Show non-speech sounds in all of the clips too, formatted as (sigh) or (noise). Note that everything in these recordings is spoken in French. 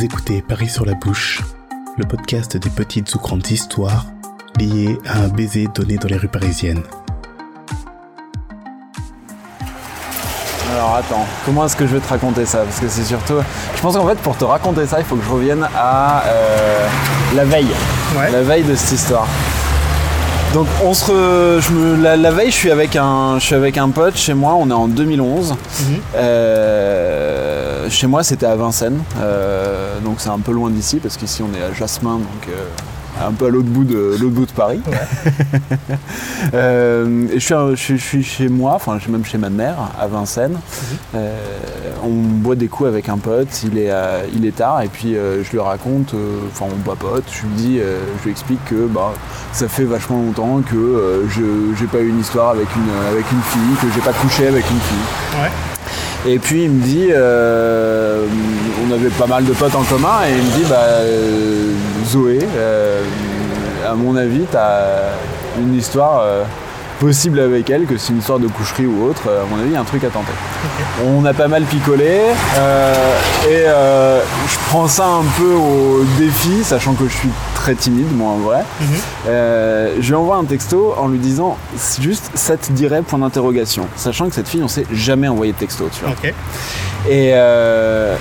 Vous écoutez Paris sur la bouche, le podcast des petites ou grandes histoires liées à un baiser donné dans les rues parisiennes. Alors attends, comment est-ce que je vais te raconter ça? Parce que c'est surtout... Je pense qu'en fait pour te raconter ça, il faut que je revienne à euh, la veille. Ouais. La veille de cette histoire. Donc on se re- je me... la, la veille je suis avec un je suis avec un pote chez moi, on est en 2011. Euh, chez moi c'était à Vincennes, Euh, donc c'est un peu loin d'ici parce qu'ici on est à Jasmin, donc euh, un peu à l'autre bout de l'autre bout de Paris. (laughs) Euh, je, suis, je, suis- je suis chez moi, enfin je suis même chez ma mère à Vincennes. Euh, on boit des coups avec un pote, il est, à- il est tard et puis euh, je lui raconte, enfin on papote, je lui dis, je lui explique que bah, ça fait vachement longtemps que je j'ai pas eu une histoire avec une, avec une fille, que j'ai pas couché avec une fille. Ouais. Et puis il me dit, euh, on avait pas mal de potes en commun, et il me dit, bah, Zoé, euh, à mon avis, t'as une histoire euh, possible avec elle, que c'est une histoire de coucherie ou autre. À mon avis, il y a un truc à tenter. On a pas mal picolé, euh, et euh, je prends ça un peu au défi, sachant que je suis très timide, moi en vrai. Euh, je lui envoie un texto en lui disant juste ça te dirait point d'interrogation, sachant que cette fille on s'est jamais envoyé de texto, tu vois. Et euh,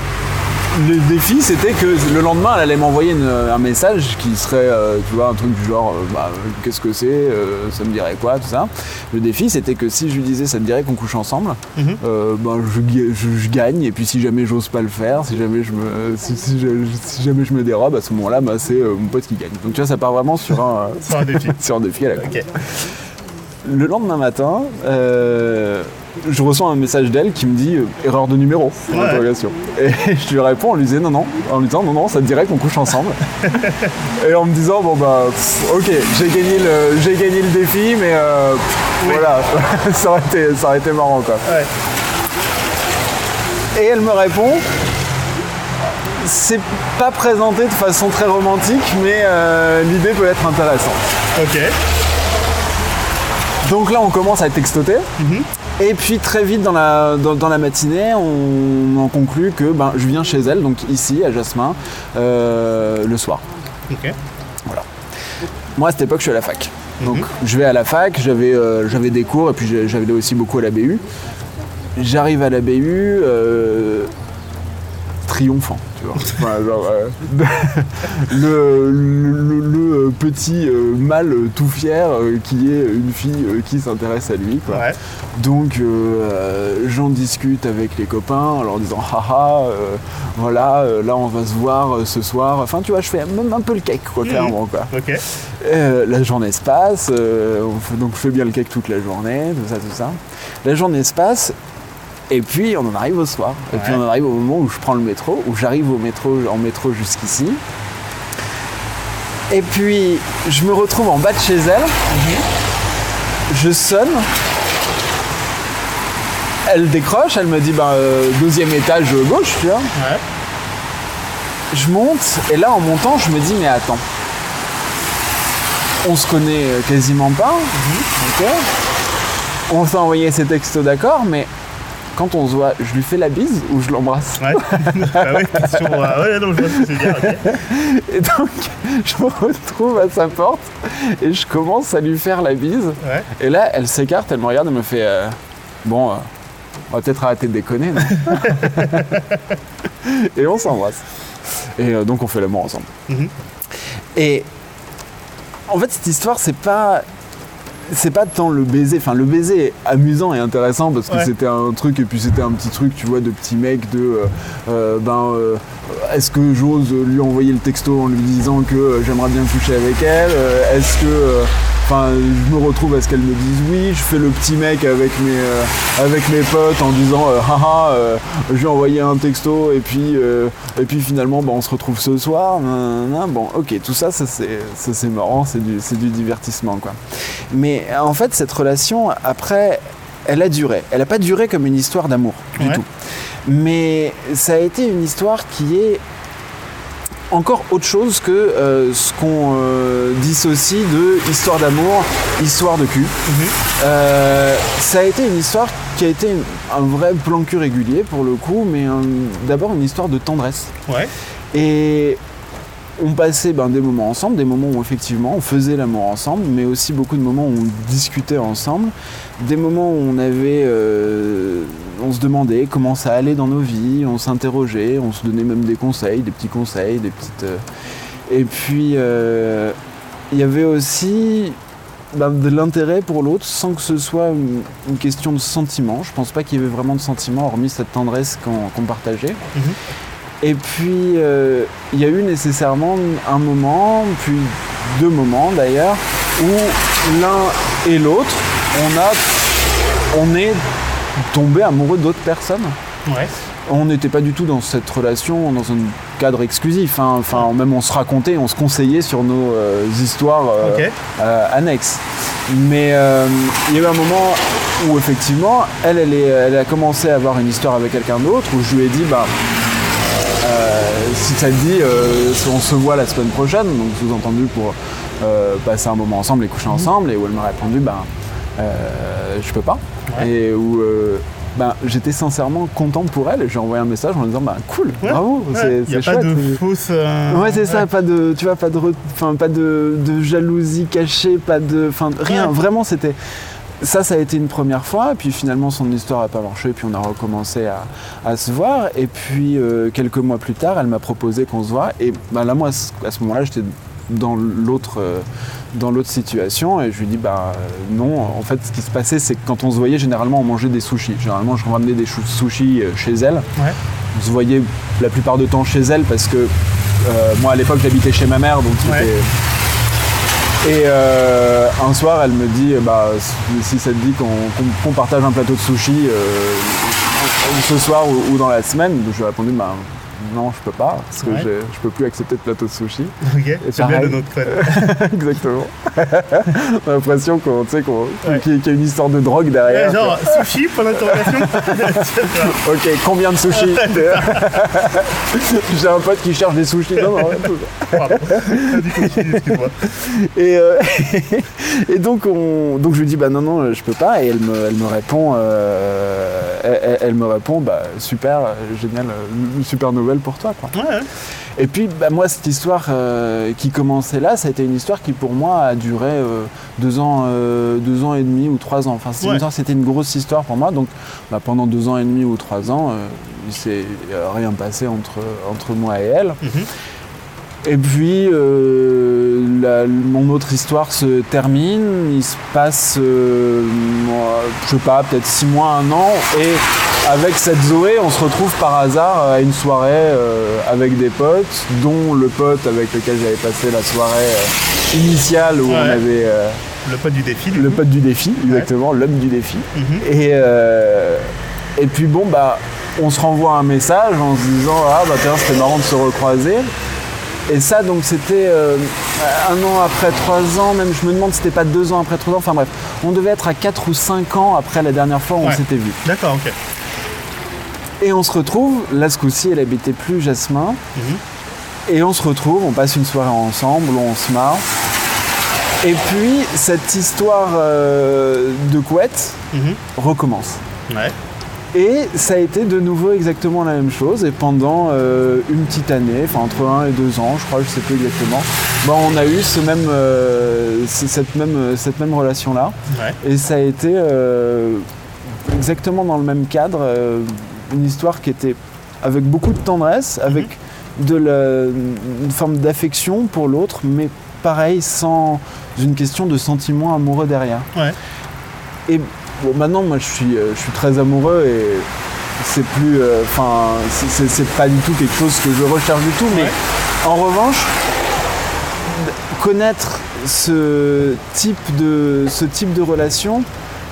le défi c'était que le lendemain elle allait m'envoyer un message qui serait, euh, tu vois, un truc du genre euh, bah, euh, qu'est-ce que c'est, euh, ça me dirait quoi, tout ça. Le défi c'était que si je lui disais ça te dirait qu'on couche ensemble, ben, je, ga- je- je gagne et puis si jamais j'ose pas le faire, si jamais je me, si, si je, si jamais je me dérobe à ce moment-là, bah, c'est mon pote qui gagne. Donc tu vois ça part vraiment sur un, Sur un défi. (laughs) sur un défi à la. Le lendemain matin, euh, je reçois un message d'elle qui me dit euh, erreur de numéro. Ouais. Et (laughs) je lui réponds en lui disant non non, en lui disant non non, ça te dirait qu'on couche ensemble. (laughs) et en me disant bon bah pff, ok, j'ai gagné le j'ai gagné le défi, mais euh, pff, Oui. voilà, (laughs) ça aurait été ça aurait été marrant quoi. Ouais. Et elle me répond c'est pas présenté de façon très romantique, mais euh, l'idée peut être intéressante. Ok. Donc là, on commence à textoter. Mhm. Et puis très vite dans la, dans, dans la matinée, on en conclut que ben, je viens chez elle, donc ici à Jasmin, euh, le soir. Ok. Moi à cette époque, je suis à la fac. Donc Mhm. je vais à la fac, j'avais euh, j'avais des cours et puis j'allais aussi beaucoup à la BU. J'arrive à la BU, euh, triomphant, tu vois. (laughs) Enfin, genre, euh, (laughs) le, le- le- le petit euh, mâle tout fier euh, qui est une fille euh, qui s'intéresse à lui. Quoi. Ouais. Donc euh, j'en discute avec les copains en leur disant haha voilà là on va se voir ce soir. Enfin tu vois je fais même un peu le cake quoi Mhm. clairement quoi. Ok. Euh, la journée se passe, donc je fais bien le cake toute la journée, tout ça, tout ça. La journée se passe, et puis on en arrive au soir. Et puis on en arrive au moment où je prends le métro, où j'arrive au métro, en métro jusqu'ici. Et puis je me retrouve en bas de chez elle, je sonne. Elle décroche, elle me dit ben, euh, deuxième étage gauche, tu vois. Ouais. Je monte et là en montant je me dis mais attends. On se connaît quasiment pas. ok On s'est envoyé ces textos d'accord mais quand on se voit, je lui fais la bise ou je l'embrasse. Ouais. (laughs) bah oui, question. euh, ouais, non, je vois ce que tu veux dire. ok. Et donc je me retrouve à sa porte et je commence à lui faire la bise. Ouais. Et là elle s'écarte, elle me regarde et me fait euh, bon euh, on va peut-être arrêter de déconner. non (laughs) et on s'embrasse. Et euh, donc on fait l'amour ensemble. Mhm. Et en fait, cette histoire, c'est pas. C'est pas tant le baiser, enfin le baiser est amusant et intéressant parce que Ouais. c'était un truc et puis c'était un petit truc, tu vois, de petit mec de euh, euh, ben euh, est-ce que j'ose lui envoyer le texto en lui disant que j'aimerais bien coucher avec elle Est-ce que enfin je me retrouve à ce qu'elle me dise oui Je fais le petit mec avec mes euh, avec mes potes en disant euh, haha euh, je lui ai envoyé un texto et puis euh, et puis finalement ben, on se retrouve ce soir. Bon ok tout ça ça c'est ça, c'est marrant c'est du c'est du divertissement quoi. Mais en fait cette relation après elle a duré. Elle n'a pas duré comme une histoire d'amour du Ouais. tout. Mais ça a été une histoire qui est encore autre chose que euh, ce qu'on euh, dissocie de histoire d'amour, histoire de cul. Euh, ça a été une histoire qui a été un vrai plan cul régulier pour le coup, mais d'abord une histoire de tendresse. Ouais. Et on passait ben, des moments ensemble, des moments où effectivement on faisait l'amour ensemble, mais aussi beaucoup de moments où on discutait ensemble, des moments où on avait, euh, on se demandait comment ça allait dans nos vies, on s'interrogeait, on se donnait même des conseils, des petits conseils, des petites. euh, Et puis euh, il y avait aussi ben, de l'intérêt pour l'autre sans que ce soit une, question de sentiment. Je pense pas qu'il y avait vraiment de sentiment hormis cette tendresse qu'on qu'on partageait. Mhm. Et puis, euh, il y a eu nécessairement un moment, puis deux moments d'ailleurs, où l'un et l'autre, on, a, on est tombé amoureux d'autres personnes. Ouais. On n'était pas du tout dans cette relation, dans un cadre exclusif. hein. Enfin, même on se racontait, on se conseillait sur nos euh, histoires euh, annexes. Mais il y a eu un moment où effectivement, elle, elle, est- elle a commencé à avoir une histoire avec quelqu'un d'autre, où je lui ai dit, bah, si ça te dit, euh, on se voit la semaine prochaine, donc sous-entendu pour euh, passer un moment ensemble et coucher ensemble, et où elle m'a répondu, ben, euh, je peux pas. Ouais. Et où ben, j'étais sincèrement content pour elle, et j'ai envoyé un message en lui disant, ben, cool, Ouais, bravo, ouais. c'est chouette. pas de fausse. euh, Ouais, c'est ça, pas de, tu vois, pas de, re- enfin, pas de, de jalousie cachée, pas de, enfin, rien. Vraiment, c'était, ça, ça a été une première fois. Et puis finalement, son histoire a pas marché. Puis on a recommencé à, à se voir. Et puis euh, quelques mois plus tard, elle m'a proposé qu'on se voit. Et ben là, moi, à ce- moment-là, j'étais dans l'autre, euh, dans l'autre situation. Et je lui dis, bah euh, non. En fait, ce qui se passait, c'est que quand on se voyait, généralement, on mangeait des sushis. Généralement, je ramenais des sushis chez elle. Ouais. On se voyait la plupart du temps chez elle parce que euh, moi à l'époque j'habitais chez ma mère donc c'était. Et euh, un soir elle me dit bah si ça te dit qu'on partage un plateau de sushi euh, ce soir ou, ou dans la semaine, je lui ai répondu bah non je peux pas parce que Ouais. je peux plus accepter de plateau de sushi. Ok. C'est bien de notre. (laughs) Exactement. (laughs) On a l'impression qu'on tu sais qu'on Ouais. qu'il y a- une histoire de drogue derrière. Ouais, genre sushi pour l'interrogation. (laughs) Ok, combien de sushis J'ai un pote qui cherche des sushis. Non, non. Pardon. Excuse-moi. Et, euh, et donc, on, donc je lui dis bah non non je peux pas et elle me, elle me répond euh, elle, me répond bah super euh, génial euh, une super nouvelle pour toi quoi. Ouais, ouais. Et puis bah, moi cette histoire euh, qui commençait là ça a été une histoire qui pour moi a duré euh, deux ans euh, deux ans et demi ou trois ans enfin c'était une Ouais. c'était une grosse histoire pour moi donc bah, pendant deux ans et demi ou trois ans il s'est rien passé entre entre moi et elle. Mhm. Et puis, euh, la- mon autre histoire se termine. Il se passe, euh, je sais pas, peut-être six mois, un an. Et avec cette Zoé, on se retrouve par hasard à une soirée euh, avec des potes, dont le pote avec lequel j'avais passé la soirée euh, initiale où on avait euh, Le pote du défi. du le coup. pote du défi, exactement, l'homme du défi. Mhm. Et, euh, et puis bon, bah, on se renvoie un message en se disant Ah, bah tiens, c'était marrant de se recroiser. Et ça, donc, c'était euh, un an après trois ans, même je me demande si c'était pas deux ans après trois ans. Enfin bref, on devait être à quatre ou cinq ans après la dernière fois où on s'était vu. D'accord, ok. Et on se retrouve, là ce coup-ci, elle habitait plus Jasmin. Mhm. Et on se retrouve, on passe une soirée ensemble, on se marre. Et puis, cette histoire euh, de couette Mhm. recommence. Ouais. Et ça a été de nouveau exactement la même chose. Et pendant euh, une petite année, enfin entre un et deux ans, je crois, je sais plus exactement, bon, on a eu ce même, euh, ce- cette même, cette même relation-là. Ouais. Et ça a été exactement dans le même cadre, une histoire qui était avec beaucoup de tendresse, avec de la, une forme d'affection pour l'autre, mais pareil, sans une question de sentiment amoureux derrière. Ouais. Et bon, maintenant, moi, je suis, euh, je suis très amoureux et c'est plus, euh, enfin, c'est- pas du tout quelque chose que je recherche du tout, mais Ouais. en revanche, connaître ce type de, ce type de relation,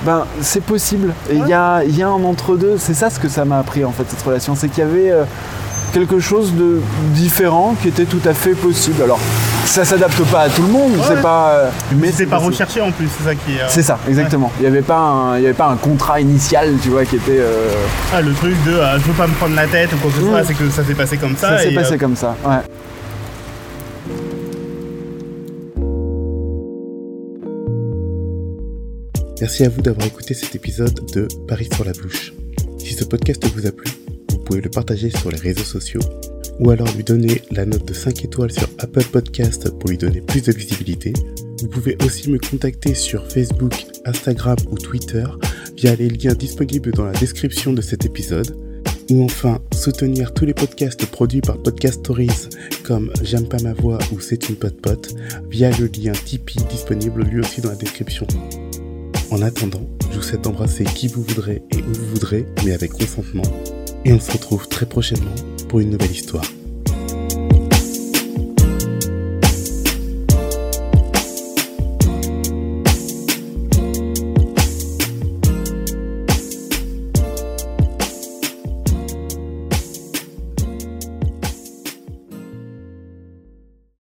ben, c'est possible. Il y, a, y a un entre-deux. C'est ça ce que ça m'a appris, en fait, cette relation. C'est qu'il y avait euh, quelque chose de différent qui était tout à fait possible. Alors, ça s'adapte pas à tout le monde, Ouais. c'est pas. euh, Mais c'est pas recherché en plus, c'est ça qui est. euh, C'est ça, exactement. Il n'y avait, pas un- il y avait pas un contrat initial, tu vois, qui était. euh, Ah, le truc de je veux pas me prendre la tête ou quoi que ce soit, c'est que ça s'est passé comme ça. ça s'est passé comme ça. Ouais. Merci à vous d'avoir écouté cet épisode de Paris sur la bouche. Si ce podcast vous a plu, vous pouvez le partager sur les réseaux sociaux ou alors lui donner la note de 5 étoiles sur Apple Podcast pour lui donner plus de visibilité. Vous pouvez aussi me contacter sur Facebook, Instagram ou Twitter via les liens disponibles dans la description de cet épisode. Ou enfin, soutenir tous les podcasts produits par Podcast Stories comme J'aime pas ma voix ou C'est une pote pote via le lien Tipeee disponible lui aussi dans la description. En attendant, je vous souhaite d'embrasser qui vous voudrez et où vous voudrez, mais avec consentement. Et on se retrouve très prochainement pour une nouvelle histoire.